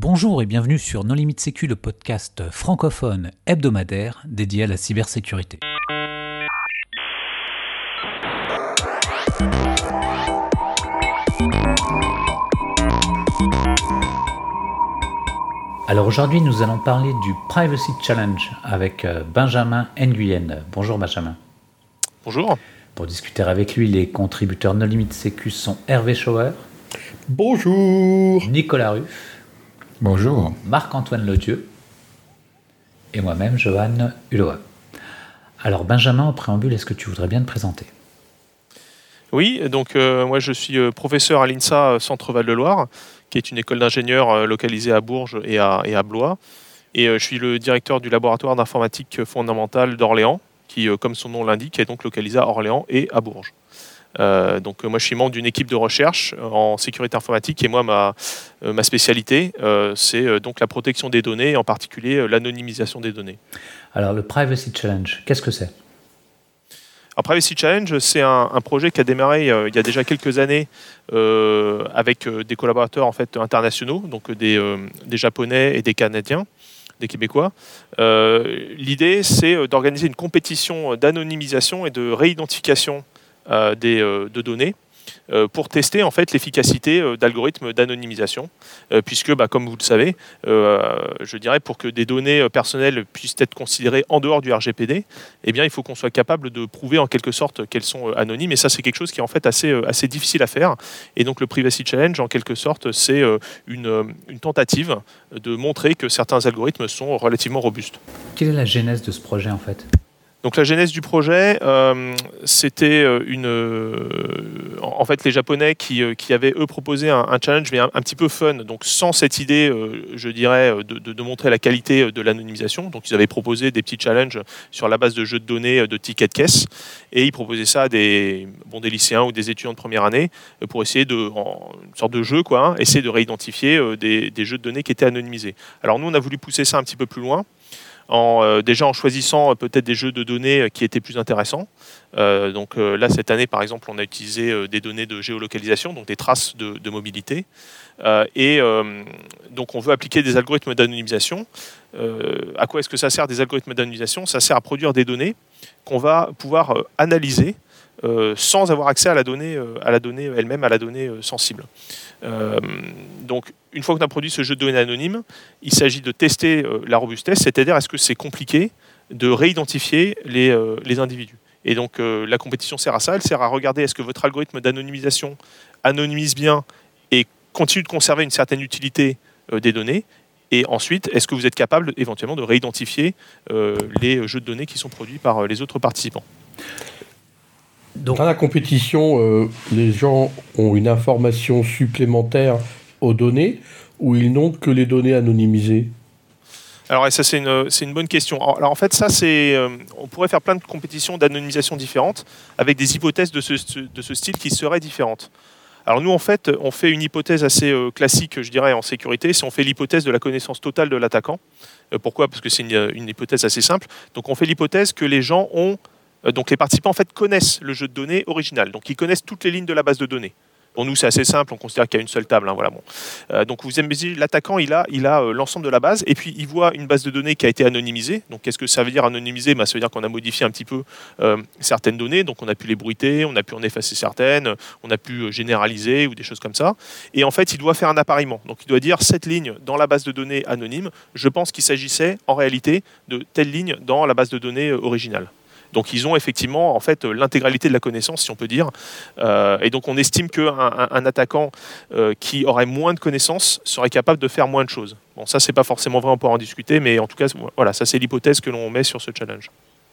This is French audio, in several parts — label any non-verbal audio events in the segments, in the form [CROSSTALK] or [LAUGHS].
Bonjour et bienvenue sur Non Limite Sécu, le podcast francophone hebdomadaire dédié à la cybersécurité. Alors aujourd'hui, nous allons parler du Privacy Challenge avec euh, Benjamin Nguyen. Bonjour Benjamin. Bonjour. Pour discuter avec lui, les contributeurs No Limite Sécu sont Hervé Schauer. Bonjour. Nicolas Ruff. Bonjour. Marc-Antoine Ledieu. Et moi-même, Johan Hulot. Alors Benjamin, au préambule, est-ce que tu voudrais bien te présenter? Oui, donc euh, moi je suis euh, professeur à l'INSA Centre Val-de-Loire qui est une école d'ingénieurs euh, localisée à Bourges et à, et à Blois. Et euh, je suis le directeur du laboratoire d'informatique fondamentale d'Orléans, qui, euh, comme son nom l'indique, est donc localisé à Orléans et à Bourges. Euh, donc moi je suis membre d'une équipe de recherche en sécurité informatique et moi ma, ma spécialité c'est donc la protection des données et en particulier l'anonymisation des données. Alors le Privacy Challenge, qu'est-ce que c'est? Alors, Privacy Challenge, c'est un, un, projet qui a démarré euh, il y a déjà quelques années euh, avec euh, des collaborateurs en fait, internationaux, donc des, euh, des Japonais et des Canadiens, des Québécois. Euh, L'idée, c'est d'organiser une compétition d'anonymisation et de réidentification des, de données euh, pour tester en fait l'efficacité euh, d'algorithmes d'anonymisation, euh, puisque, bah, comme vous le savez, je dirais pour que des données personnelles puissent être considérées en dehors du RGPD, eh bien, il faut qu'on soit capable de prouver en quelque sorte qu'elles sont anonymes, et ça, c'est quelque chose qui est en fait assez, assez difficile à faire. Et donc, le Privacy Challenge, en quelque sorte, c'est une, une tentative de montrer que certains algorithmes sont relativement robustes. Quelle est la genèse de ce projet en fait? Donc la genèse du projet, euh, c'était une, euh, en fait les Japonais qui, euh, qui avaient eux proposé un, challenge mais un, petit peu fun, donc sans cette idée, euh, je dirais, de, montrer la qualité de l'anonymisation. Donc ils avaient proposé des petits challenges sur la base de jeux de données de tickets de caisse et ils proposaient ça à des, bon, des lycéens ou des étudiants de première année pour essayer de, en, une sorte de jeu quoi, hein, essayer de réidentifier des, des jeux de données qui étaient anonymisés. Alors nous on a voulu pousser ça un petit peu plus loin euh, déjà en choisissant euh, peut-être des jeux de données euh, qui étaient plus intéressants. Donc là, cette année, par exemple, on a utilisé des données de géolocalisation, donc des traces de, mobilité. et donc, on veut appliquer des algorithmes d'anonymisation. à quoi est-ce que ça sert des algorithmes d'anonymisation? Ça sert à produire des données qu'on va pouvoir analyser sans avoir accès à la donnée, à la donnée elle-même, à la donnée sensible. donc, une fois qu'on a produit ce jeu de données anonyme, il s'agit de tester la robustesse, c'est-à-dire est-ce que c'est compliqué de réidentifier les, les individus. Et donc, la compétition sert à ça, elle sert à regarder est-ce que votre algorithme d'anonymisation anonymise bien et continue de conserver une certaine utilité des données, et ensuite, est-ce que vous êtes capable éventuellement de réidentifier euh, les jeux de données qui sont produits par les autres participants. Dans la compétition, euh, les gens ont une information supplémentaire aux données ou ils n'ont que les données anonymisées? Alors, ça, c'est une, bonne question. Alors, en fait, ça, c'est. Euh, on pourrait faire plein de compétitions d'anonymisation différentes avec des hypothèses de ce, de ce style qui seraient différentes. Alors nous, en fait, on fait une hypothèse assez euh, classique, je dirais, en sécurité, c'est on fait l'hypothèse de la connaissance totale de l'attaquant. Euh, pourquoi? Parce que c'est une, hypothèse assez simple. Donc on fait l'hypothèse que les gens ont... Donc les participants, en fait, connaissent le jeu de données original. Donc ils connaissent toutes les lignes de la base de données. Pour nous, c'est assez simple, on considère qu'il y a une seule table. Hein, voilà. Euh, donc vous l'attaquant, il a, il a euh, l'ensemble de la base, et puis il voit une base de données qui a été anonymisée. Donc qu'est-ce que ça veut dire anonymiser bah, Ça veut dire qu'on a modifié un petit peu euh, certaines données, donc on a pu les bruiter, on a pu en effacer certaines, on a pu généraliser ou des choses comme ça. Et en fait, il doit faire un appareillement. Donc il doit dire cette ligne dans la base de données anonyme, je pense qu'il s'agissait en réalité de telle ligne dans la base de données originale. Donc ils ont effectivement en fait l'intégralité de la connaissance, si on peut dire. Euh, et donc on estime qu'un un, un attaquant euh, qui aurait moins de connaissances serait capable de faire moins de choses. Bon, ça c'est pas forcément vrai, on pourra en discuter, mais en tout cas voilà, ça c'est l'hypothèse que l'on met sur ce challenge.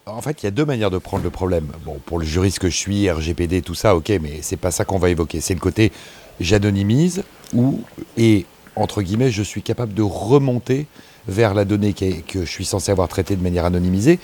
En fait, il y a deux manières de prendre le problème. Bon, pour le juriste que je suis, RGPD, tout ça, ok, mais c'est pas ça qu'on va évoquer. C'est le côté j'anonymise ou et entre guillemets je suis capable de remonter vers la donnée que je suis censé avoir traitée de manière anonymisée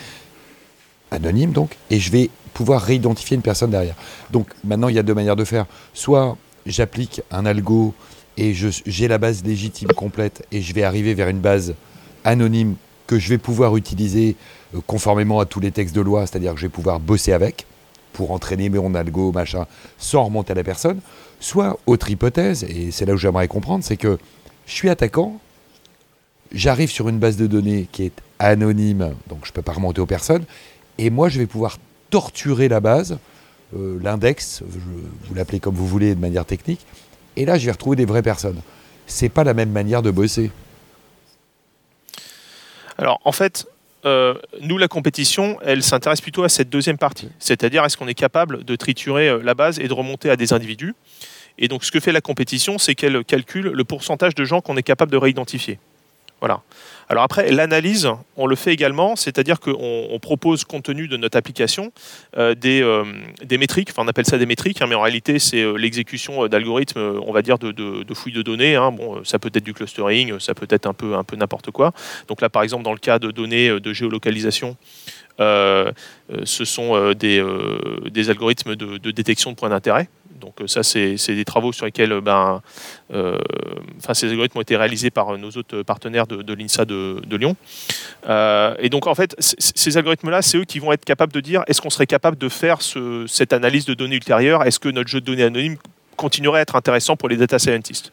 anonyme donc, et je vais pouvoir réidentifier une personne derrière. Donc maintenant, il y a deux manières de faire. Soit j'applique un algo et j'ai la base légitime complète et je vais arriver vers une base anonyme que je vais pouvoir utiliser euh, conformément à tous les textes de loi, c'est-à-dire que je vais pouvoir bosser avec pour entraîner mon algo, machin, sans remonter à la personne. Soit, autre hypothèse, et c'est là où j'aimerais comprendre, c'est que je suis attaquant, j'arrive sur une base de données qui est anonyme, donc je ne peux pas remonter aux personnes, et moi je vais pouvoir torturer la base, euh, l'index, vous l'appelez comme vous voulez de manière technique, et là je vais retrouver des vraies personnes. C'est pas la même manière de bosser. Alors en fait, euh, nous, la compétition, elle s'intéresse plutôt à cette deuxième partie. C'est-à-dire, est-ce qu'on est capable de triturer euh, la base et de remonter à des individus? Et donc, ce que fait la compétition, c'est qu'elle calcule le pourcentage de gens qu'on est capable de réidentifier. Voilà. Alors après, l'analyse, on le fait également, c'est-à-dire qu'on propose, compte tenu de notre application, euh, euh, des, métriques, enfin on appelle ça des métriques, hein, mais en réalité c'est euh, l'exécution d'algorithmes, on va dire, de, de, fouilles de données. Hein. Ça peut être du clustering, ça peut être un peu n'importe quoi. Donc là, par exemple, dans le cas de données de géolocalisation, ce sont des, des algorithmes de détection de points d'intérêt. Donc euh, ça, c'est des travaux sur lesquels, euh, ben, euh, ces algorithmes ont été réalisés par nos autres partenaires de, l'INSA de, Lyon. et donc en fait, ces algorithmes-là, c'est eux qui vont être capables de dire est-ce qu'on serait capable de faire cette analyse de données ultérieure Est-ce que notre jeu de données anonyme continuerait à être intéressant pour les data scientists?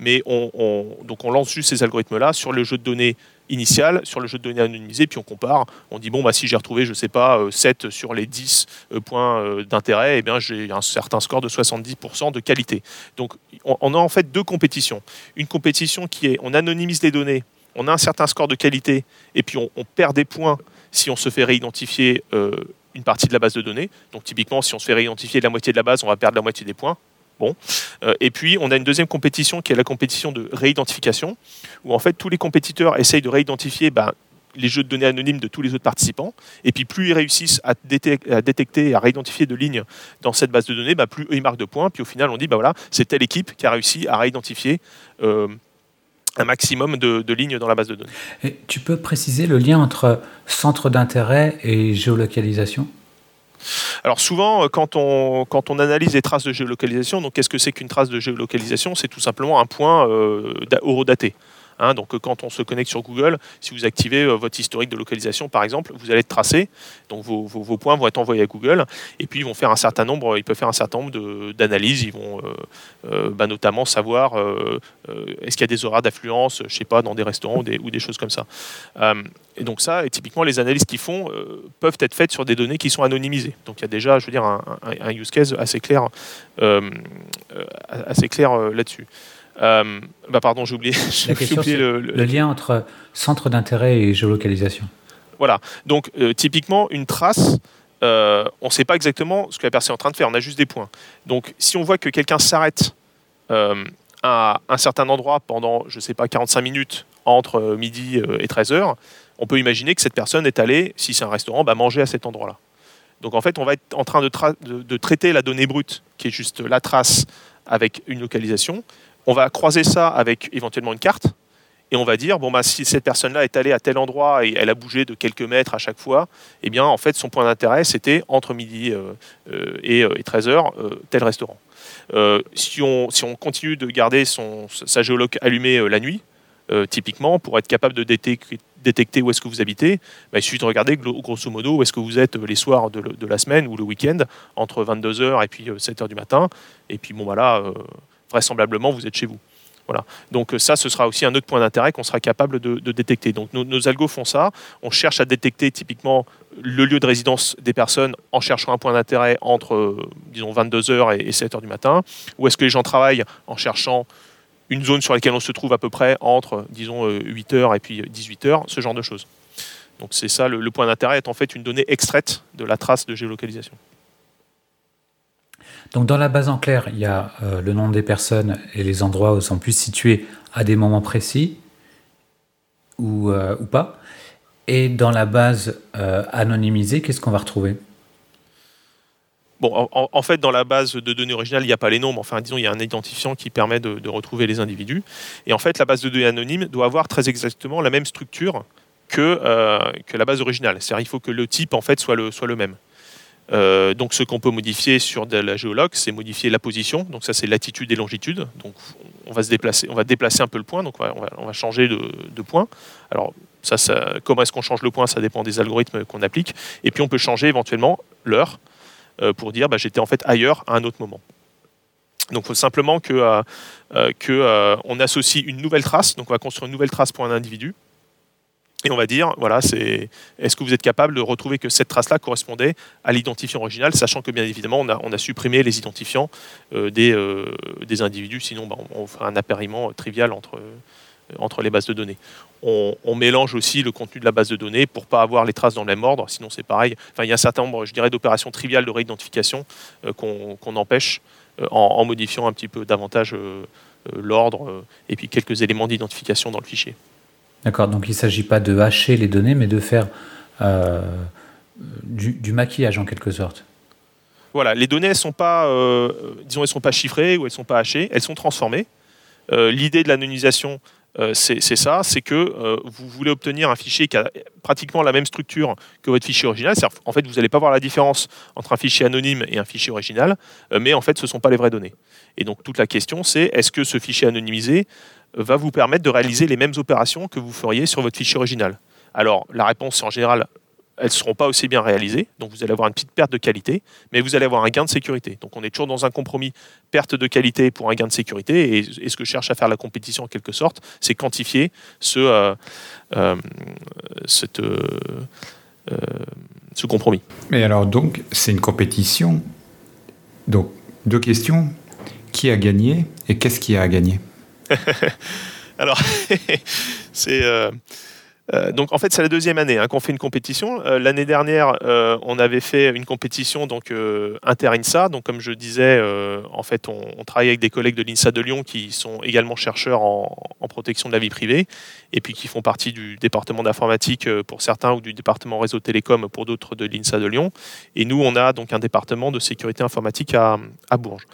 Mais on, donc on lance juste ces algorithmes-là sur le jeu de données initial sur le jeu de données anonymisé, puis on compare. On dit, bon, bah, si j'ai retrouvé, je sais pas, 7 euh, sur les 10 euh, points euh, d'intérêt, eh bien, j'ai un certain score de 70% de qualité. Donc, on, a en fait deux compétitions. Une compétition qui est, on anonymise les données, on a un certain score de qualité, et puis on, perd des points si on se fait réidentifier une partie de la base de données. Donc typiquement, si on se fait réidentifier la moitié de la base, on va perdre la moitié des points. Euh, et puis, on a une deuxième compétition qui est la compétition de réidentification, où en fait tous les compétiteurs essayent de réidentifier ben, les jeux de données anonymes de tous les autres participants. Et puis, plus ils réussissent à, détecter et à réidentifier de lignes dans cette base de données, ben, plus ils marquent de points. Puis au final, on dit, ben voilà, c'est telle équipe qui a réussi à réidentifier euh, un maximum de, lignes dans la base de données. Tu peux préciser le lien entre centre d'intérêt et géolocalisation? Alors souvent, euh, quand on, analyse les traces de géolocalisation, donc qu'est-ce que c'est qu'une trace de géolocalisation? C'est tout simplement un point euh, horodaté. Hein, donc quand on se connecte sur Google, si vous activez euh, votre historique de localisation par exemple, vous allez être tracé. Donc vos, points vont être envoyés à Google et puis ils vont faire un certain nombre, ils peuvent faire un certain nombre d'analyses. Ils vont euh, euh, bah, notamment savoir est-ce qu'il y a des horaires d'affluence, je sais pas, dans des restaurants ou des, choses comme ça. et donc ça, et typiquement les analyses qu'ils font peuvent être faites sur des données qui sont anonymisées. Donc il y a déjà, je veux un, use case assez clair là-dessus. Euh, bah pardon, j'ai oublié, [LAUGHS] le, lien entre centre d'intérêt et géolocalisation. Voilà. Donc, euh, typiquement, une trace, euh, on ne sait pas exactement ce que la personne est en train de faire, on a juste des points. Donc, si on voit que quelqu'un s'arrête à un certain endroit pendant, je ne sais pas, 45 minutes entre midi et 13 heures, on peut imaginer que cette personne est allée, si c'est un restaurant, bah, manger à cet endroit-là. Donc, en fait, on va être en train de, de traiter la donnée brute, qui est juste la trace avec une localisation, on va croiser ça avec éventuellement une carte et on va dire bon bah si cette personne-là est allée à tel endroit et elle a bougé de quelques mètres à chaque fois, eh bien en fait son point d'intérêt c'était entre midi euh, euh, et, 13 euh, heures tel restaurant. si, on, continue de garder sa géologue allumée la nuit, typiquement pour être capable de détecter, où est-ce que vous habitez, bah, il suffit de regarder grosso modo où est-ce que vous êtes les soirs de, la semaine ou le week-end entre 22h et puis 7h du matin. Et puis bon voilà, vraisemblablement, vous êtes chez vous. Voilà. Donc ça, ce sera aussi un autre point d'intérêt qu'on sera capable de, détecter. Donc nos, algos font ça. On cherche à détecter typiquement le lieu de résidence des personnes en cherchant un point d'intérêt entre, euh, disons, 22h et, 7h du matin. Où est-ce que les gens travaillent en cherchant une zone sur laquelle on se trouve à peu près entre, disons, 8h euh, et puis 18h, ce genre de choses. Donc c'est ça, le point d'intérêt est en fait une donnée extraite de la trace de géolocalisation. Donc dans la base en clair, il y a euh, le nom des personnes et les endroits où sont plus situés à des moments précis ou, euh, ou pas. Et dans la base euh, anonymisée, qu'est-ce qu'on va retrouver? Bon, en, fait, dans la base de données originale, il n'y a pas les noms, mais enfin, disons, il y a un identifiant qui permet de, retrouver les individus. Et en fait, la base de données anonyme doit avoir très exactement la même structure que, que la base originale. C'est-à-dire, il faut que le type, en fait, soit le, soit le même. Euh, donc ce qu'on peut modifier sur de la géologue, c'est modifier la position. Donc ça c'est latitude et longitude. Donc on va se déplacer, on va déplacer un peu le point. Donc on va, changer de, point. Alors ça, comment est-ce qu'on change le point? Ça dépend des algorithmes qu'on applique. Et puis on peut changer éventuellement l'heure euh, pour dire bah, j'étais en fait ailleurs à un autre moment. Donc, il faut simplement que, on associe une nouvelle trace. Donc, on va construire une nouvelle trace pour un individu. Et on va dire, voilà, c'est est-ce que vous êtes capable de retrouver que cette trace-là correspondait à l'identifiant original, sachant que bien évidemment, on a, supprimé les identifiants des, des individus, sinon bah, on, ferait un appariement trivial entre, entre les bases de données on, mélange aussi le contenu de la base de données pour pas avoir les traces dans le même ordre. Sinon, c'est pareil. Enfin, il y a un certain nombre, je dirais, d'opérations triviales de réidentification euh, qu'on empêche euh, en, modifiant un petit peu davantage euh, l'ordre et puis quelques éléments d'identification dans le fichier. D'accord. Donc, il ne s'agit pas de hacher les données, mais de faire du, maquillage en quelque sorte. Voilà, les données, elles sont pas, disons, elles sont pas chiffrées ou elles sont pas hachées, elles sont transformées. L'idée de l'anonymisation, euh, c'est ça, c'est que euh, vous voulez obtenir un fichier qui a pratiquement la même structure que votre fichier original. En fait, vous n'allez pas voir la différence entre un fichier anonyme et un fichier original, euh, mais en fait, ce ne sont pas les vraies données. Et donc, toute la question, c'est est-ce que ce fichier anonymisé va vous permettre de réaliser les mêmes opérations que vous feriez sur votre fichier original Alors, la réponse, en général, elles ne seront pas aussi bien réalisées. Donc vous allez avoir une petite perte de qualité, mais vous allez avoir un gain de sécurité. Donc on est toujours dans un compromis perte de qualité pour un gain de sécurité. Et, ce que cherche à faire la compétition en quelque sorte, c'est quantifier ce, euh, euh, euh, ce compromis. Mais alors donc c'est une compétition. Donc deux questions. Qui a gagné et qu'est-ce qui a gagné [LAUGHS] Alors [LAUGHS] c'est euh, donc en fait c'est la deuxième année hein, qu'on fait une compétition. Euh, l'année dernière euh, on avait fait une compétition donc inter-INSA. Donc comme je disais en fait on, travaille avec des collègues de l'INSA de Lyon qui sont également chercheurs en, protection de la vie privée et puis qui font partie du département d'informatique pour certains ou du département réseau télécom pour d'autres de l'INSA de Lyon. Et nous on a donc un département de sécurité informatique à Bourges.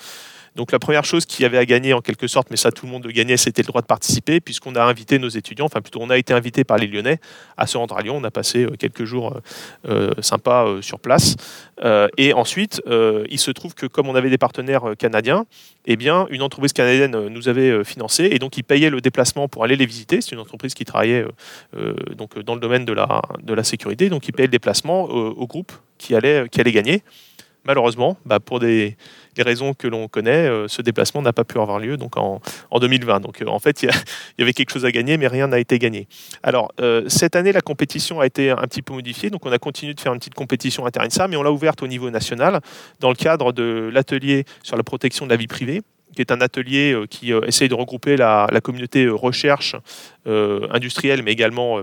Donc la première chose qu'il y avait à gagner en quelque sorte, mais ça tout le monde gagnait, c'était le droit de participer, puisqu'on a invité nos étudiants, enfin plutôt on a été invité par les Lyonnais à se rendre à Lyon. On a passé euh, quelques jours euh, euh, sympas sur place. et ensuite, il se trouve que comme on avait des partenaires canadiens, eh bien, une entreprise canadienne nous avait financé et donc ils payaient le déplacement pour aller les visiter. C'est une entreprise qui travaillait dans le domaine de la, sécurité, donc ils payaient le déplacement au groupe qui allait gagner. Malheureusement, bah, pour des, raisons que l'on connaît, euh, ce déplacement n'a pas pu avoir lieu donc en, 2020. Donc euh, en fait, [LAUGHS] il y, avait quelque chose à gagner, mais rien n'a été gagné. Alors euh, cette année, la compétition a été un petit peu modifiée. Donc on a continué de faire une petite compétition inter-INSA, mais on l'a ouverte au niveau national dans le cadre de l'atelier sur la protection de la vie privée qui est un atelier qui essaye de regrouper la, communauté recherche industrielle, mais également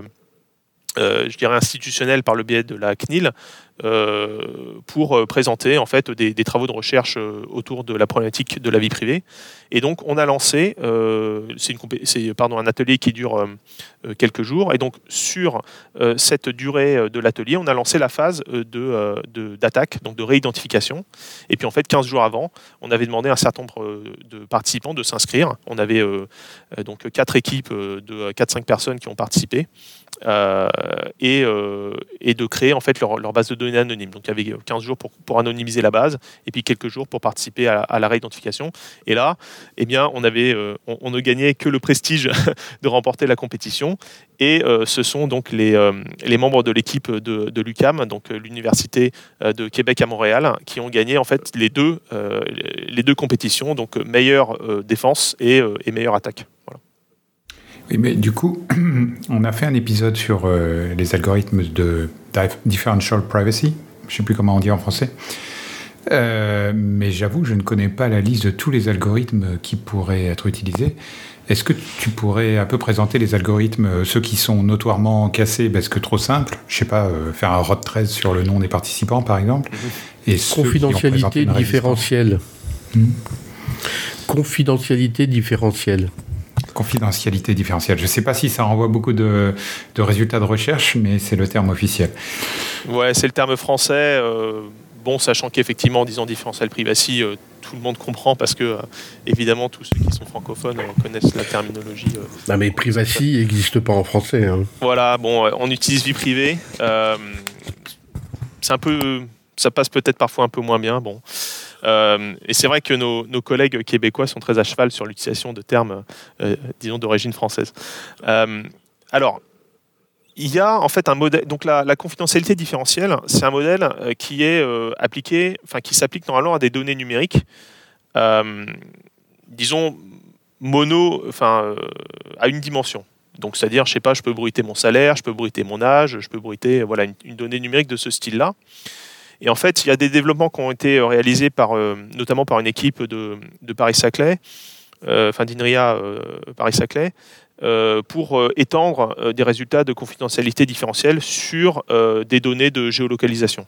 euh, je dirais institutionnel par le biais de la CNIL pour euh, présenter en fait des, travaux de recherche autour de la problématique de la vie privée. Et donc on a lancé, c'est pardon un atelier qui dure quelques jours. Et donc sur cette durée de l'atelier, on a lancé la phase de d'attaque, donc de réidentification. Et puis en fait 15 jours avant, on avait demandé à un certain nombre de participants de s'inscrire. On avait donc quatre équipes de 4-5 personnes qui ont participé. Euh, et, euh, et, de créer en fait leur, leur, base de données anonyme. Donc il y avait 15 jours pour, pour anonymiser la base et puis quelques jours pour participer à, la réidentification. Et là, eh bien, on, avait, euh, on, ne gagnait que le prestige [LAUGHS] de remporter la compétition. Et ce sont donc les, les membres de l'équipe de, de l'UCAM, donc l'université de Québec à Montréal, qui ont gagné en fait les deux, les deux compétitions, donc meilleure défense et, et meilleure attaque. Voilà. Oui, mais du coup, [CLEARS THROAT] on a fait un épisode sur euh, les algorithmes de differential privacy. Je ne sais plus comment on dit en français. Euh, mais j'avoue, je ne connais pas la liste de tous les algorithmes qui pourraient être utilisés. Est-ce que tu pourrais un peu présenter les algorithmes, euh, ceux qui sont notoirement cassés parce que trop simples? Je sais pas, faire un ROT 13 sur le nom des participants, par exemple. Et Confidentialité différentielle. Hmm. Confidentialité différentielle confidentialité différentielle. Je ne sais pas si ça renvoie beaucoup de, résultats de recherche, mais c'est le terme officiel. Ouais, c'est le terme français. Euh, bon, sachant qu'effectivement, en disant différentiel privacy, euh, tout le monde comprend parce que, euh, évidemment, tous ceux qui sont francophones connaissent la terminologie. non, mais privacy n'existe pas en français. Hein. Voilà, bon, on utilise vie privée. c'est un peu. Ça passe peut-être parfois un peu moins bien. Bon. Euh, et c'est vrai que nos, collègues québécois sont très à cheval sur l'utilisation de termes, euh, disons, d'origine française. Euh, alors, il y a en fait un modèle. Donc la, confidentialité différentielle, c'est un modèle qui est appliqué, enfin qui s'applique normalement à des données numériques disons, mono, enfin, à une dimension. Donc, c'est-à-dire, je sais pas, je peux bruiter mon salaire, je peux bruiter mon âge, je peux bruiter voilà, une, donnée numérique de ce style-là. Et en fait, il y a des développements qui ont été réalisés par, notamment par une équipe de, Paris-Saclay, enfin d'INRIA Paris-Saclay, euh, pour euh, étendre euh, des résultats de confidentialité différentielle sur des données de géolocalisation.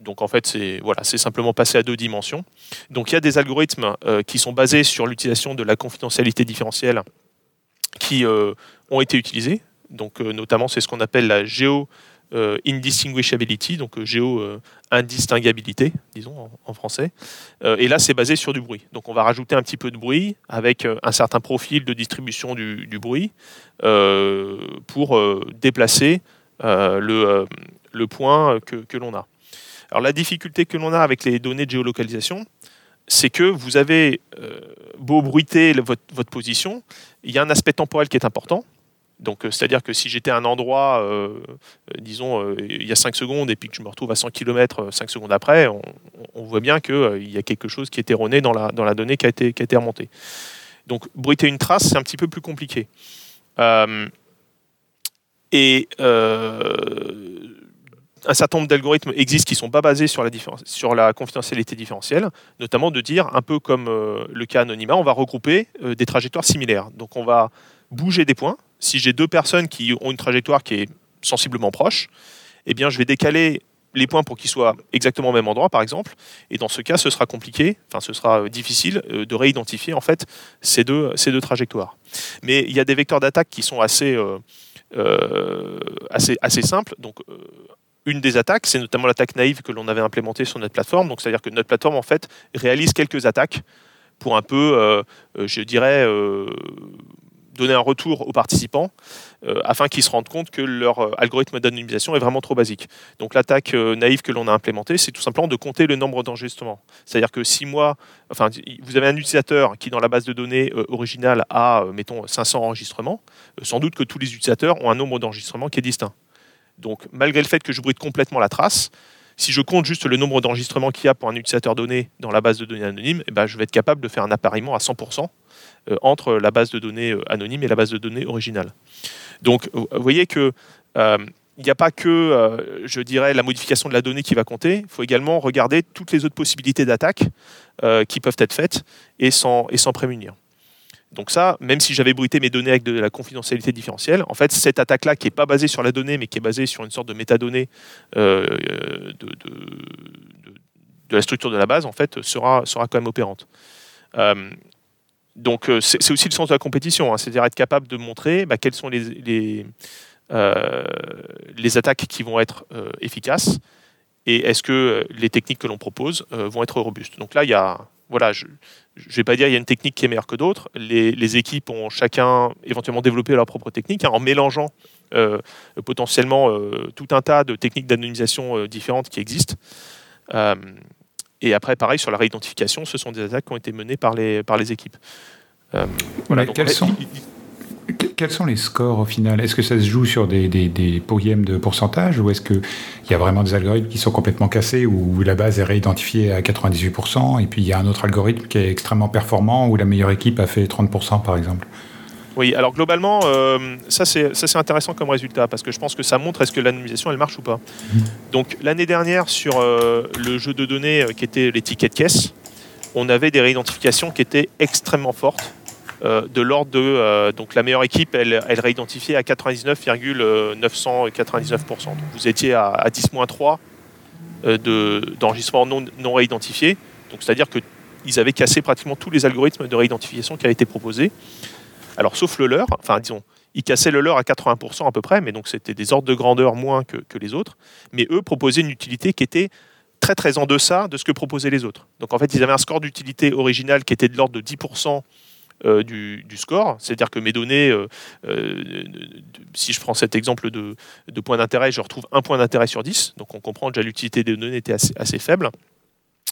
donc en fait, c'est voilà, simplement passé à deux dimensions. Donc il y a des algorithmes qui sont basés sur l'utilisation de la confidentialité différentielle qui ont été utilisés. Donc notamment, c'est ce qu'on appelle la géo euh, indistinguishability, donc euh, géo-indistinguabilité, euh, disons en, français. et là, c'est basé sur du bruit. Donc on va rajouter un petit peu de bruit avec un certain profil de distribution du, bruit pour déplacer le, point que, l'on a. Alors la difficulté que l'on a avec les données de géolocalisation, c'est que vous avez beau bruiter votre, position, il y a un aspect temporel qui est important. Donc, euh, c'est-à-dire que si j'étais à un endroit, euh, euh, disons, il y a 5 secondes, et puis que je me retrouve à 100 km 5 secondes après, on, voit bien qu'il y a quelque chose qui est erroné dans la, dans la donnée qui a, été, qui a été remontée. Donc, bruiter une trace, c'est un petit peu plus compliqué. et un certain nombre d'algorithmes existent qui ne sont pas basés sur la, sur la confidentialité différentielle, notamment de dire, un peu comme le cas anonymat, on va regrouper des trajectoires similaires. Donc on va bouger des points, si j'ai deux personnes qui ont une trajectoire qui est sensiblement proche, eh bien, je vais décaler les points pour qu'ils soient exactement au même endroit, par exemple. Et dans ce cas, ce sera compliqué, enfin, ce sera euh, difficile euh, de réidentifier ces deux, trajectoires. Mais il y a des vecteurs d'attaque qui sont assez, euh, simples. Donc, une des attaques, c'est notamment l'attaque naïve que l'on avait implémentée sur notre plateforme. Donc, c'est-à-dire que notre plateforme en fait réalise quelques attaques pour un peu, je dirais, donner un retour aux participants euh, afin qu'ils se rendent compte que leur euh, algorithme d'anonymisation est vraiment trop basique. Donc l'attaque euh, naïve que l'on a implémentée, c'est tout simplement de compter le nombre d'enregistrements. C'est-à-dire que si moi, enfin, vous avez un utilisateur qui dans la base de données originale a, mettons, 500 enregistrements, sans doute que tous les utilisateurs ont un nombre d'enregistrements qui est distinct. Donc malgré le fait que je bruite complètement la trace, si je compte juste le nombre d'enregistrements qu'il y a pour un utilisateur donné dans la base de données anonyme, eh ben, je vais être capable de faire un appariement à 100% euh, entre la base de données euh, anonyme et la base de données originale. Donc, vous voyez que euh, il n'y a pas que, je dirais, la modification de la donnée qui va compter. Il faut également regarder toutes les autres possibilités d'attaque qui peuvent être faites et s'en et prémunir. Donc ça, même si j'avais bruité mes données avec de la confidentialité différentielle, en fait, cette attaque-là, qui n'est pas basée sur la donnée, mais qui est basée sur une sorte de métadonnée de, la structure de la base, en fait, sera, sera quand même opérante donc euh, c'est aussi le sens de la compétition, hein. c'est-à-dire être capable de montrer bah, quelles sont les, euh, les, attaques qui vont être euh, efficaces et est-ce que les techniques que l'on propose vont être robustes. Donc là, il y a, voilà, je ne vais pas dire il y a une technique qui est meilleure que d'autres. Les, équipes ont chacun éventuellement développé leur propre technique hein, en mélangeant potentiellement tout un tas de techniques d'anonymisation différentes qui existent. Et après, pareil, sur la réidentification, ce sont des attaques qui ont été menées par les, par les équipes. Euh, voilà, quels, sont, quels sont les scores au final? Est-ce que ça se joue sur des, des, des de pourcentage ou est-ce qu'il y a vraiment des algorithmes qui sont complètement cassés où la base est réidentifiée à 98% et puis il y a un autre algorithme qui est extrêmement performant où la meilleure équipe a fait 30% par exemple? Oui, alors globalement, euh, ça c'est intéressant comme résultat parce que je pense que ça montre est-ce que l'anonymisation elle marche ou pas. Donc l'année dernière sur euh, le jeu de données euh, qui était les tickets de caisse, on avait des réidentifications qui étaient extrêmement fortes. de l'ordre de donc la meilleure équipe elle, elle réidentifiait à 99,999%. Donc vous étiez à, à 10-3 d'enregistrement non, non réidentifié. Donc c'est-à-dire que ils avaient cassé pratiquement tous les algorithmes de réidentification qui avaient été proposés. Alors, sauf le leur, enfin, disons, ils cassaient le leur à 80% à peu près, mais donc c'était des ordres de grandeur moins que, les autres. Mais eux proposaient une utilité qui était très très en deçà de ce que proposaient les autres. Donc en fait, ils avaient un score d'utilité original qui était de l'ordre de 10% euh, du, score, c'est-à-dire que mes données, euh, euh, si je prends cet exemple de, de point d'intérêt, je retrouve un point d'intérêt sur 10, donc on comprend déjà l'utilité des données était assez, faible,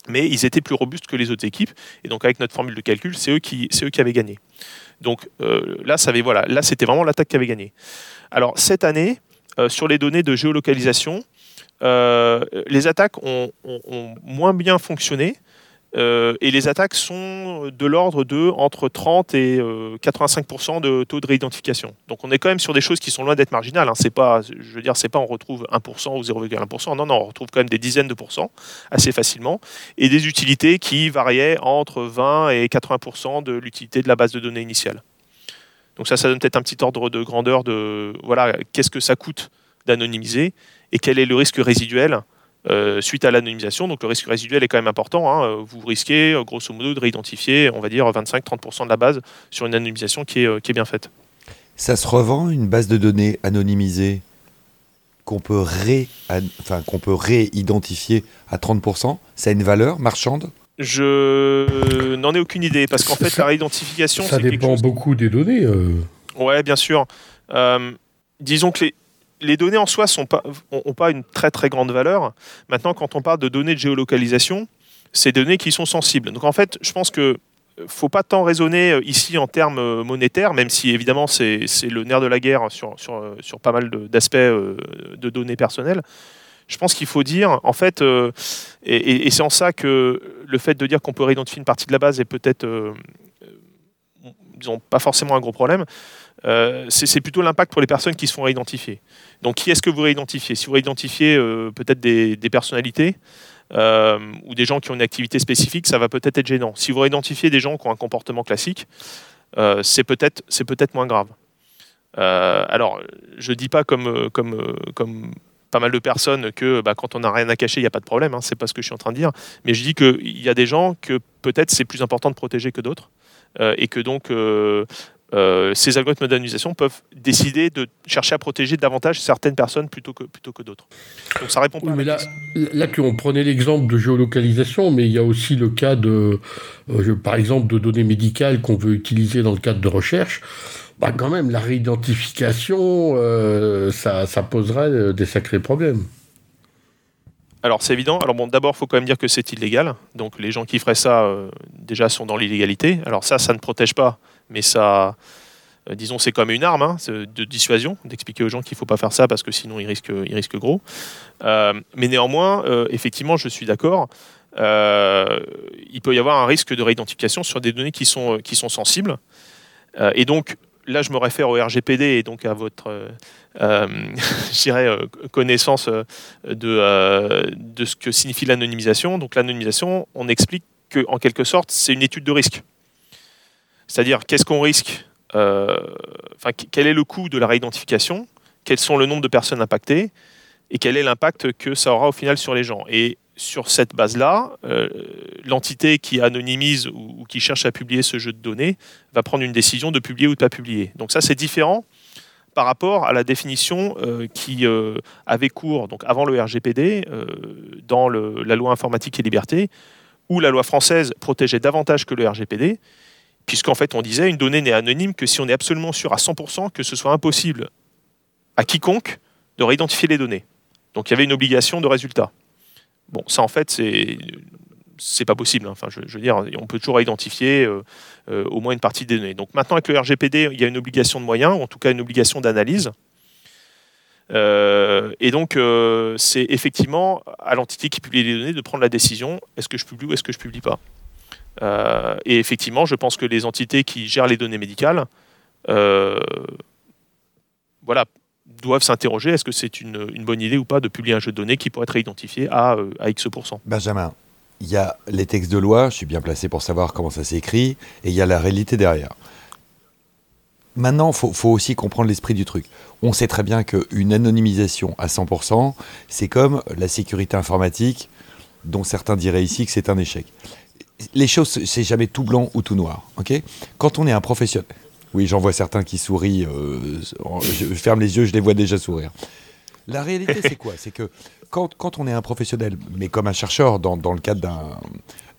mais ils étaient plus robustes que les autres équipes, et donc avec notre formule de calcul, c'est eux, qui, eux qui avaient gagné. Donc euh, là, là c'était vraiment l'attaque qui avait gagné. Alors cette année, euh, sur les données de géolocalisation, euh, les attaques ont, moins bien fonctionné, Euh, et les attaques sont de l'ordre de entre 30 et 85% de taux de réidentification. Donc on est quand même sur des choses qui sont loin d'être marginales. Hein. C'est pas, je veux dire, c'est pas on retrouve 1% ou 0,1%. Non, non, on retrouve quand même des dizaines de pourcents assez facilement. Et des utilités qui variaient entre 20 et 80% de l'utilité de la base de données initiale. Donc ça, ça donne peut-être un petit ordre de grandeur de voilà, qu'est-ce que ça coûte d'anonymiser et quel est le risque résiduel euh, suite à l'anonymisation. Donc le risque résiduel est quand même important. Hein. Vous risquez euh, grosso modo de réidentifier, on va dire, 25-30% de la base sur une anonymisation qui est, euh, qui est bien faite. Ça se revend une base de données anonymisée qu'on peut, ré, enfin, qu'on peut réidentifier à 30% Ça a une valeur marchande? Je n'en ai aucune idée parce qu'en fait la réidentification... Ça dépend beaucoup des données. Ouais, bien sûr. disons que les, les données en soi n'ont pas, ont pas une très très grande valeur. Maintenant, quand on parle de données de géolocalisation, c'est des données qui sont sensibles. Donc en fait, je pense que faut pas tant raisonner euh, ici en termes euh, monétaires, même si évidemment c'est le nerf de la guerre sur, sur, euh, sur pas mal d'aspects de, données personnelles. Je pense qu'il faut dire, en fait, et, c'est en ça que le fait de dire qu'on peut réidentifier une partie de la base est peut-être, disons, pas forcément un gros problème. Euh, c'est plutôt l'impact pour les personnes qui se font réidentifier. Donc, qui est-ce que vous réidentifiez? Si vous réidentifiez euh, peut-être des, personnalités euh, ou des gens qui ont une activité spécifique, ça va peut-être être gênant. Si vous réidentifiez des gens qui ont un comportement classique, c'est peut-être peut moins grave. alors, je ne dis pas comme, comme, comme pas mal de personnes que bah, quand on n'a rien à cacher, il n'y a pas de problème. Hein, c'est pas ce que je suis en train de dire. Mais je dis qu'il y a des gens que peut-être c'est plus important de protéger que d'autres. et que donc ces algorithmes d'anonymisation peuvent décider de chercher à protéger davantage certaines personnes plutôt que, plutôt que d'autres. Donc ça répond pas mais là, là, on prenait l'exemple de géolocalisation, mais il y a aussi le cas de, euh, par exemple, de données médicales qu'on veut utiliser dans le cadre de recherche. Bah, quand même, la réidentification, euh, ça, ça poserait des sacrés problèmes. Alors c'est évident. Alors bon, d'abord, il faut quand même dire que c'est illégal. Donc les gens qui feraient ça, déjà, sont dans l'illégalité. Alors ça, ça ne protège pas mais ça, euh, disons, c'est comme une arme hein, de dissuasion, d'expliquer aux gens qu'il ne faut pas faire ça parce que sinon ils risquent, gros. Euh, mais néanmoins, euh, effectivement, je suis d'accord. il peut y avoir un risque de réidentification sur des données qui sont, qui sont sensibles. et donc, là, je me réfère au RGPD et donc à votre [LAUGHS] connaissance de, de ce que signifie l'anonymisation. Donc, l'anonymisation, on explique qu'en quelque sorte, c'est une étude de risque. C'est-à-dire, qu'est-ce qu'on risque euh, Quel est le coût de la réidentification Quels sont le nombre de personnes impactées Et quel est l'impact que ça aura au final sur les gens sur cette base-là, euh, l'entité qui anonymise ou, qui cherche à publier ce jeu de données va prendre une décision de publier ou de pas publier. Donc ça, c'est différent par rapport à la définition euh, qui avait cours donc avant le RGPD dans la loi informatique et liberté, où la loi française protégeait davantage que le RGPD, puisqu'en fait on disait une donnée n'est anonyme que si on est absolument sûr à 100% que ce soit impossible à quiconque de réidentifier les données. Donc il y avait une obligation de résultat. Bon, ça en fait c'est c'est pas possible. Hein. On peut toujours identifier euh, euh, au moins une partie des données. Donc maintenant avec le RGPD, il y a une obligation de moyens, ou en tout cas une obligation d'analyse. Euh, et donc, c'est effectivement à l'entité qui publie les données de prendre la décision est-ce que je publie ou est-ce que je publie pas et effectivement, je pense que les entités qui gèrent les données médicales, voilà, doivent s'interroger est-ce que c'est une, bonne idée ou pas de publier un jeu de données qui pourrait être réidentifié à, euh, à X%. Benjamin, il y a les textes de loi, je suis bien placé pour savoir comment ça s'écrit, et il y a la réalité derrière. Maintenant, il faut, faut, aussi comprendre l'esprit du truc. On sait très bien qu'une anonymisation à 100%, c'est comme la sécurité informatique, dont certains diraient ici que c'est un échec les choses, c'est jamais tout blanc ou tout noir. Quand on est un professionnel, oui, j'en vois certains qui sourient, euh, je ferme les yeux, je les vois déjà sourire. La réalité, c'est quoi? C'est que quand, quand, on est un professionnel, mais comme un chercheur dans, dans le cadre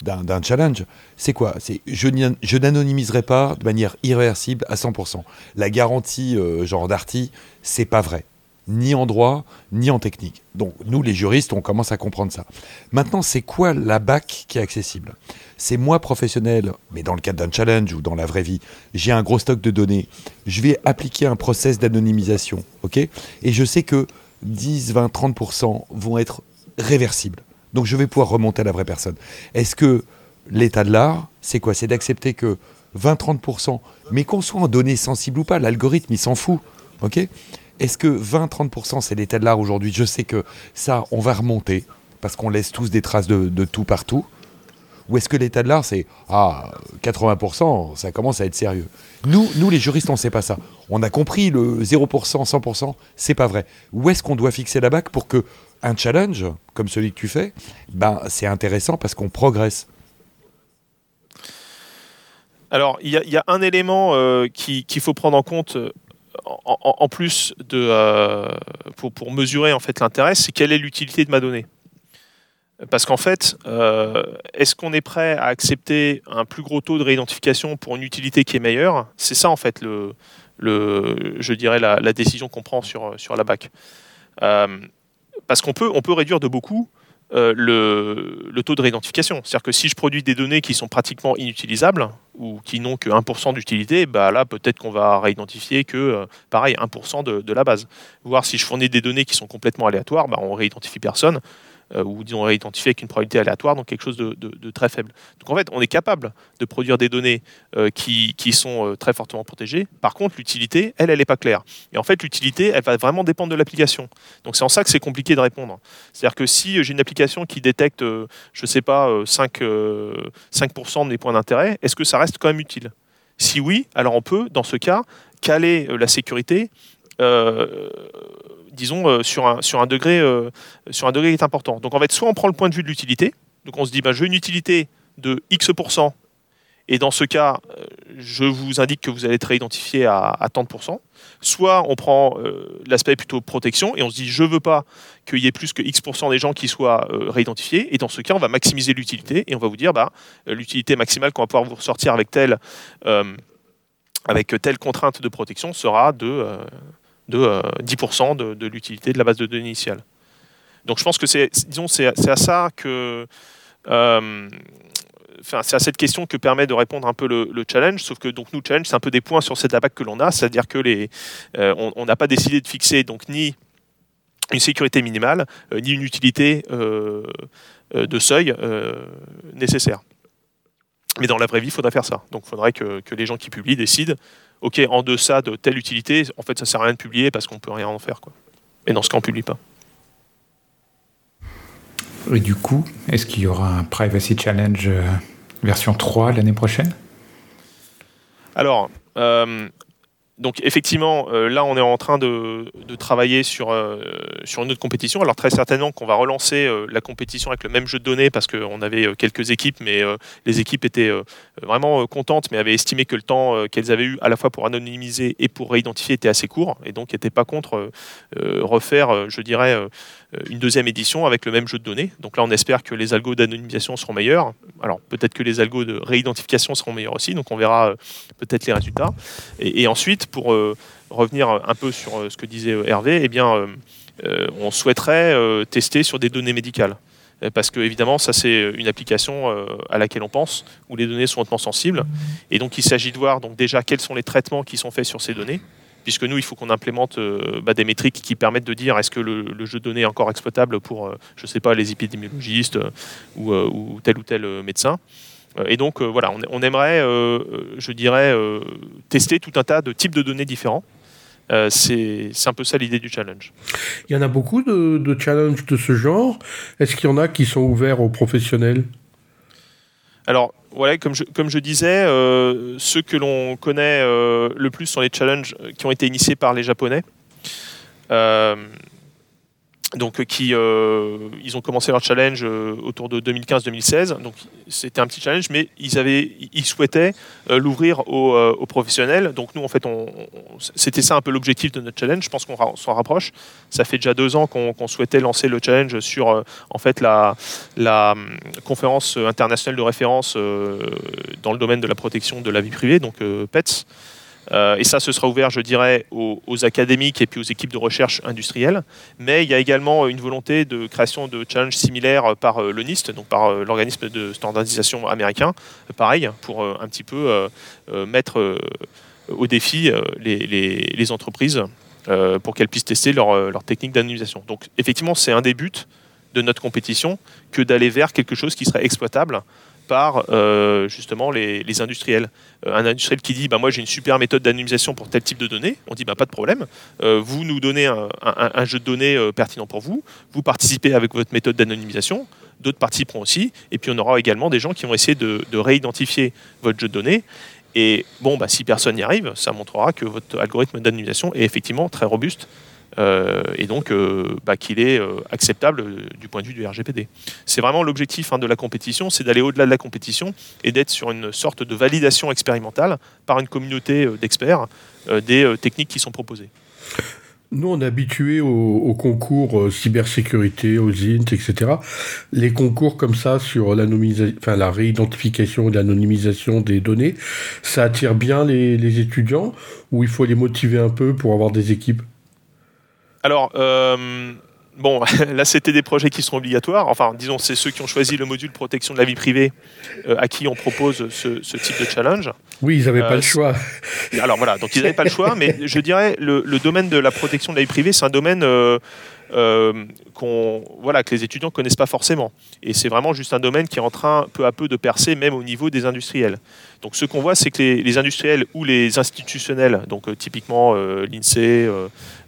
d'un challenge, c'est quoi? C'est je n'anonymiserai pas de manière irréversible à 100%. La garantie euh, genre d'Arty, c'est pas vrai ni en droit, ni en technique. Donc nous, les juristes, on commence à comprendre ça. Maintenant, c'est quoi la BAC qui est accessible? C'est moi professionnel, mais dans le cadre d'un challenge ou dans la vraie vie, j'ai un gros stock de données, je vais appliquer un process d'anonymisation, ok? Et je sais que 10, 20, 30% vont être réversibles. Donc je vais pouvoir remonter à la vraie personne. Est-ce que l'état de l'art, c'est quoi? C'est d'accepter que 20-30%, mais qu'on soit en données sensibles ou pas, l'algorithme, il s'en fout. ok? Est-ce que 20-30%, c'est l'état de l'art aujourd'hui? Je sais que ça, on va remonter, parce qu'on laisse tous des traces de, tout partout. Ou est-ce que l'état de l'art, c'est ah, 80%, ça commence à être sérieux? Nous, nous, les juristes, on ne sait pas ça. On a compris le 0%, 100%, c'est pas vrai. Où est-ce qu'on doit fixer la bac pour que un challenge, comme celui que tu fais, ben, c'est intéressant parce qu'on progresse? Alors, il y, a un élément euh, qu'il faut prendre en compte euh, en, plus de, euh, pour, mesurer en fait l'intérêt, c'est quelle est l'utilité de ma donnée. Parce qu'en fait, est-ce qu'on est prêt à accepter un plus gros taux de réidentification pour une utilité qui est meilleure? C'est ça en fait le, le, je dirais la, décision qu'on prend sur, sur la BAC. parce qu'on peut, on peut réduire de beaucoup euh, le, taux de réidentification. C'est-à-dire que si je produis des données qui sont pratiquement inutilisables ou qui n'ont que 1% d'utilité, bah là peut-être qu'on va réidentifier que, euh, pareil, 1% de, de, la base. Voir si je fournis des données qui sont complètement aléatoires, bah, on réidentifie personne. Euh, ou disons réidentifié avec une probabilité aléatoire, donc quelque chose de, très faible. Donc en fait, on est capable de produire des données euh, qui, sont euh, très fortement protégées. Par contre, l'utilité, elle, elle n'est pas claire. Et en fait, l'utilité, elle va vraiment dépendre de l'application. Donc c'est en ça que c'est compliqué de répondre. C'est-à-dire que si j'ai une application qui détecte, je ne sais pas, 5, 5% de mes points d'intérêt, est-ce que ça reste quand même utile? Si oui, alors on peut, dans ce cas, caler la sécurité disons, euh, sur, un, degré, euh, sur un degré qui est important. Donc en fait, soit on prend le point de vue de l'utilité, donc on se dit, ben, je veux une utilité de X%, et dans ce cas, euh, je vous indique que vous allez être réidentifié à, à tant de Soit on prend l'aspect plutôt protection et on se dit je veux pas qu'il y ait plus que X% des gens qui soient réidentifiés. Et dans ce cas, on va maximiser l'utilité et on va vous dire bah, l'utilité maximale qu'on va pouvoir vous ressortir avec telle contrainte de protection sera de de 10% euh, de, l'utilité de la base de données initiale. Donc je pense que c'est, disons, c'est, à ça euh, c'est à cette question que permet de répondre un peu le, challenge. Sauf que donc nous challenge, c'est un peu des points sur cette ABAC que l'on a, c'est-à-dire que euh, on n'a pas décidé de fixer donc ni une sécurité minimale, ni une utilité de seuil nécessaire. Mais dans la vraie vie, il faudrait faire ça. Donc il faudrait que, les gens qui publient décident ok, en deçà de telle utilité, en fait, ça sert à rien de publier parce qu'on peut rien en faire. Quoi. Et dans ce cas, on publie pas. Et du coup, est-ce qu'il y aura un Privacy Challenge euh, version 3 l'année prochaine? Alors, euh, donc effectivement, euh, là, on est en train de, travailler sur, euh, sur une autre compétition. Alors très certainement qu'on va relancer euh, la compétition avec le même jeu de données parce qu'on avait quelques équipes, mais les équipes étaient vraiment contentes, mais avaient estimé que le temps qu'elles avaient eu à la fois pour anonymiser et pour réidentifier était assez court, et donc n'étaient pas contre refaire, je dirais, une deuxième édition avec le même jeu de données. Donc là, on espère que les algos d'anonymisation seront meilleurs. Alors peut-être que les algos de réidentification seront meilleurs aussi, donc on verra peut-être les résultats. et ensuite, pour euh, revenir un peu sur euh, ce que disait euh, Hervé, eh bien, on souhaiterait tester sur des données médicales. Parce que évidemment ça c'est une application à laquelle on pense où les données sont hautement sensibles. Et donc il s'agit de voir donc déjà quels sont les traitements qui sont faits sur ces données. Puisque nous il faut qu'on implémente bah, des métriques qui permettent de dire est-ce que le, jeu de données est encore exploitable pour je sais pas les épidémiologistes ou, tel ou tel médecin et donc euh, voilà, on, aimerait, euh, je dirais, tester tout un tas de types de données différents. c'est un peu ça l'idée du challenge. Il y en a beaucoup de, challenges de ce genre. Est-ce qu'il y en a qui sont ouverts aux professionnels? Alors, voilà, comme je, comme je disais, ceux que l'on connaît le plus sont les challenges qui ont été initiés par les Japonais donc euh, qui euh, ils ont commencé leur challenge euh, autour de 2015-2016 donc c'était un petit challenge mais ils avaient ils souhaitaient l'ouvrir aux, professionnels. Donc nous en fait c'était ça un peu l'objectif de notre challenge. Je pense qu'on s'en rapproche. Ça fait déjà deux ans qu'on souhaitait lancer le challenge sur en fait la la conférence internationale de référence dans le domaine de la protection de la vie privée donc PETS euh, et ça, ce sera ouvert, je dirais, aux, académiques et puis aux équipes de recherche industrielles. Mais il y a également une volonté de création de challenges similaires par euh, le NIST, donc par euh, l'organisme de standardisation américain, pareil, pour un petit peu mettre au défi les, entreprises pour qu'elles puissent tester leur, leur technique d'anonymisation. Donc effectivement, c'est un des buts de notre compétition que d'aller vers quelque chose qui serait exploitable par euh, justement les, industriels. Euh, un industriel qui dit bah, Moi j'ai une super méthode d'anonymisation pour tel type de données, on dit bah, Pas de problème, euh, vous nous donnez un, jeu de données pertinent pour vous, vous participez avec votre méthode d'anonymisation, d'autres participeront aussi, et puis on aura également des gens qui vont essayer de, de réidentifier votre jeu de données. Et bon, bah, si personne n'y arrive, ça montrera que votre algorithme d'anonymisation est effectivement très robuste et donc euh, bah, qu'il est euh, acceptable du point de vue du RGPD. C'est vraiment l'objectif hein, de la compétition, c'est d'aller au-delà de la compétition et d'être sur une sorte de validation expérimentale par une communauté d'experts des techniques qui sont proposées. Nous, on est habitués aux, concours cybersécurité, aux INT, etc. Les concours comme ça sur enfin, la réidentification et l'anonymisation des données, ça attire bien les étudiants ou il faut les motiver un peu pour avoir des équipes? Alors, euh, bon, [LAUGHS] là, c'était des projets qui sont obligatoires. Enfin, disons, c'est ceux qui ont choisi le module protection de la vie privée euh, à qui on propose ce, type de challenge. Oui, ils n'avaient pas le euh, choix. Alors voilà, donc ils n'avaient pas le choix, mais [LAUGHS] je dirais le, le domaine de la protection de la vie privée, c'est un domaine qu'on, voilà, que les étudiants ne connaissent pas forcément. Et c'est vraiment juste un domaine qui est en train peu à peu de percer, même au niveau des industriels. Donc ce qu'on voit, c'est que les, industriels ou les institutionnels, donc euh, typiquement euh, l'INSEE,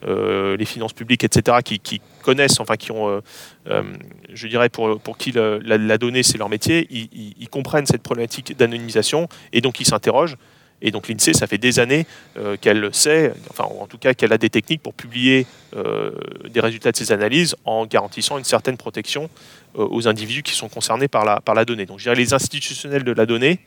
les finances publiques, etc., qui, connaissent, enfin qui ont, je dirais, pour, pour qui la, donnée c'est leur métier, ils comprennent cette problématique d'anonymisation et donc ils s'interrogent et donc l'INSEE, ça fait des années euh, qu'elle le sait, enfin en tout cas qu'elle a des techniques pour publier euh, des résultats de ses analyses en garantissant une certaine protection euh, aux individus qui sont concernés par la, par la donnée. Donc je dirais les institutionnels de la donnée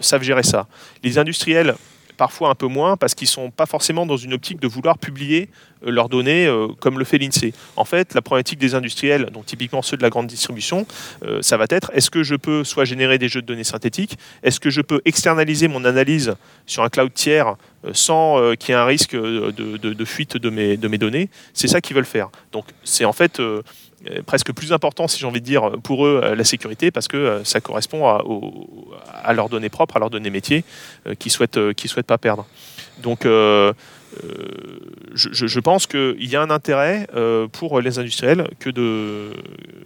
savent gérer ça. Les industriels parfois un peu moins parce qu'ils ne sont pas forcément dans une optique de vouloir publier euh, leurs données euh, comme le fait l'INSEE. En fait, la problématique des industriels, donc typiquement ceux de la grande distribution, euh, ça va être est-ce que je peux soit générer des jeux de données synthétiques, est-ce que je peux externaliser mon analyse sur un cloud tiers sans qu'il y ait un risque de, fuite de mes, de mes données? C'est ça qu'ils veulent faire. Donc c'est en fait presque plus important, si j'ai envie de dire, pour eux, la sécurité, parce que ça correspond à, leurs données propres, à leurs données métiers, qu'ils ne souhaitent, souhaitent pas perdre. Donc, je, je, pense qu'il y a un intérêt pour les industriels que de,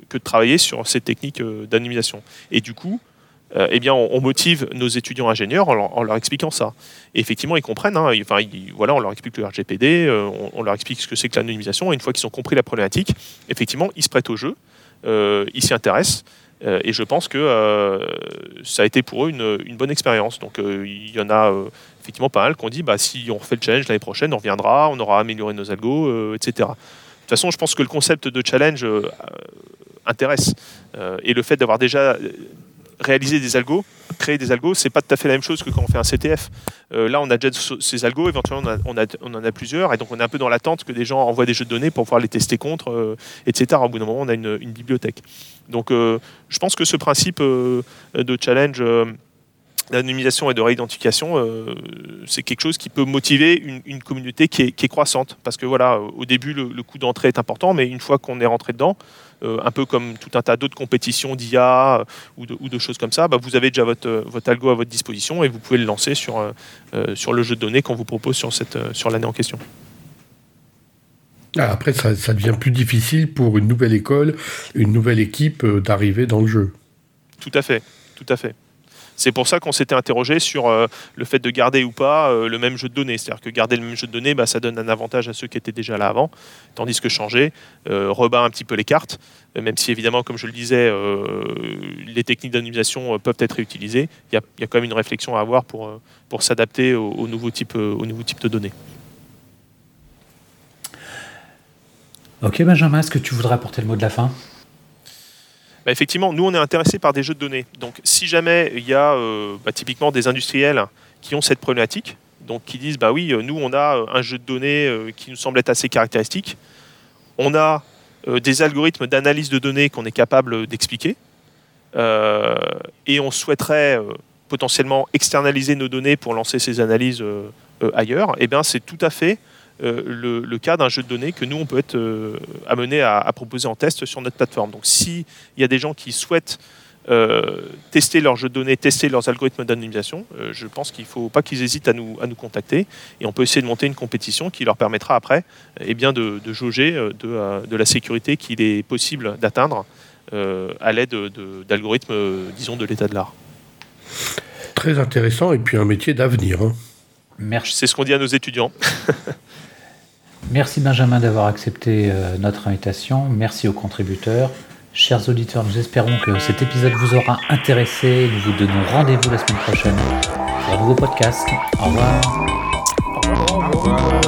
que de travailler sur ces techniques d'anonymisation. Et du coup, eh bien, on, motive nos étudiants ingénieurs en leur, expliquant ça. Et effectivement, ils comprennent. Hein, enfin, voilà, on leur explique le RGPD, on, leur explique ce que c'est que l'anonymisation. Et une fois qu'ils ont compris la problématique, effectivement, ils se prêtent au jeu, ils s'y intéressent. et je pense que ça a été pour eux une, bonne expérience. Donc, il y en a effectivement pas mal qu'on dit bah, si on refait le challenge l'année prochaine, on reviendra, on aura amélioré nos algos, euh, etc. De toute façon, je pense que le concept de challenge euh, intéresse. Euh, et le fait d'avoir déjà réalisé des algos, créer des algos, c'est pas tout à fait la même chose que quand on fait un CTF. là, on a déjà ces algos, éventuellement on, en a plusieurs, et donc on est un peu dans l'attente que des gens envoient des jeux de données pour pouvoir les tester contre, etc. Au bout d'un moment, on a une, une bibliothèque. Donc, je pense que ce principe de challenge d'anonymisation et de réidentification, euh, c'est quelque chose qui peut motiver une, communauté qui est, croissante. Parce que voilà, au début, le, coût d'entrée est important, mais une fois qu'on est rentré dedans, euh, un peu comme tout un tas d'autres compétitions d'IA euh, ou, de, choses comme ça, bah, vous avez déjà votre, votre algo à votre disposition et vous pouvez le lancer sur, sur le jeu de données qu'on vous propose sur, cette, sur l'année en question. Ah, après, ça, ça, devient plus difficile pour une nouvelle école, une nouvelle équipe d'arriver dans le jeu. Tout à fait, tout à fait. C'est pour ça qu'on s'était interrogé sur euh, le fait de garder ou pas euh, le même jeu de données. C'est-à-dire que garder le même jeu de données, bah, ça donne un avantage à ceux qui étaient déjà là avant, tandis que changer euh, rebat un petit peu les cartes, même si évidemment, comme je le disais, les techniques d'anonymisation peuvent être réutilisées. Il y, a, quand même une réflexion à avoir pour, s'adapter au, au, nouveau type, au nouveau type de données. Ok Benjamin, est-ce que tu voudrais apporter le mot de la fin? Bah, effectivement, nous, on est intéressé par des jeux de données. Donc, si jamais il y a euh, bah, typiquement des industriels qui ont cette problématique, donc qui disent, bah oui, euh, nous, on a euh, un jeu de données qui nous semble être assez caractéristique, on a des algorithmes d'analyse de données qu'on est capable d'expliquer, et on souhaiterait potentiellement externaliser nos données pour lancer ces analyses ailleurs, eh bien c'est tout à fait euh, le, cas d'un jeu de données que nous, on peut être euh, amené à, proposer en test sur notre plateforme. Donc s'il y a des gens qui souhaitent euh, tester leurs jeux de données, tester leurs algorithmes d'anonymisation, je pense qu'il ne faut pas qu'ils hésitent à nous, à nous contacter et on peut essayer de monter une compétition qui leur permettra après eh bien de, jauger de, de, la sécurité qu'il est possible d'atteindre à l'aide d'algorithmes, disons, de l'état de l'art. Très intéressant et puis un métier d'avenir. Hein. Merci. C'est ce qu'on dit à nos étudiants. [LAUGHS] Merci Benjamin d'avoir accepté notre invitation. Merci aux contributeurs. Chers auditeurs, nous espérons que cet épisode vous aura intéressé. Nous vous donnons rendez-vous la semaine prochaine pour un nouveau podcast. Au revoir. Au revoir.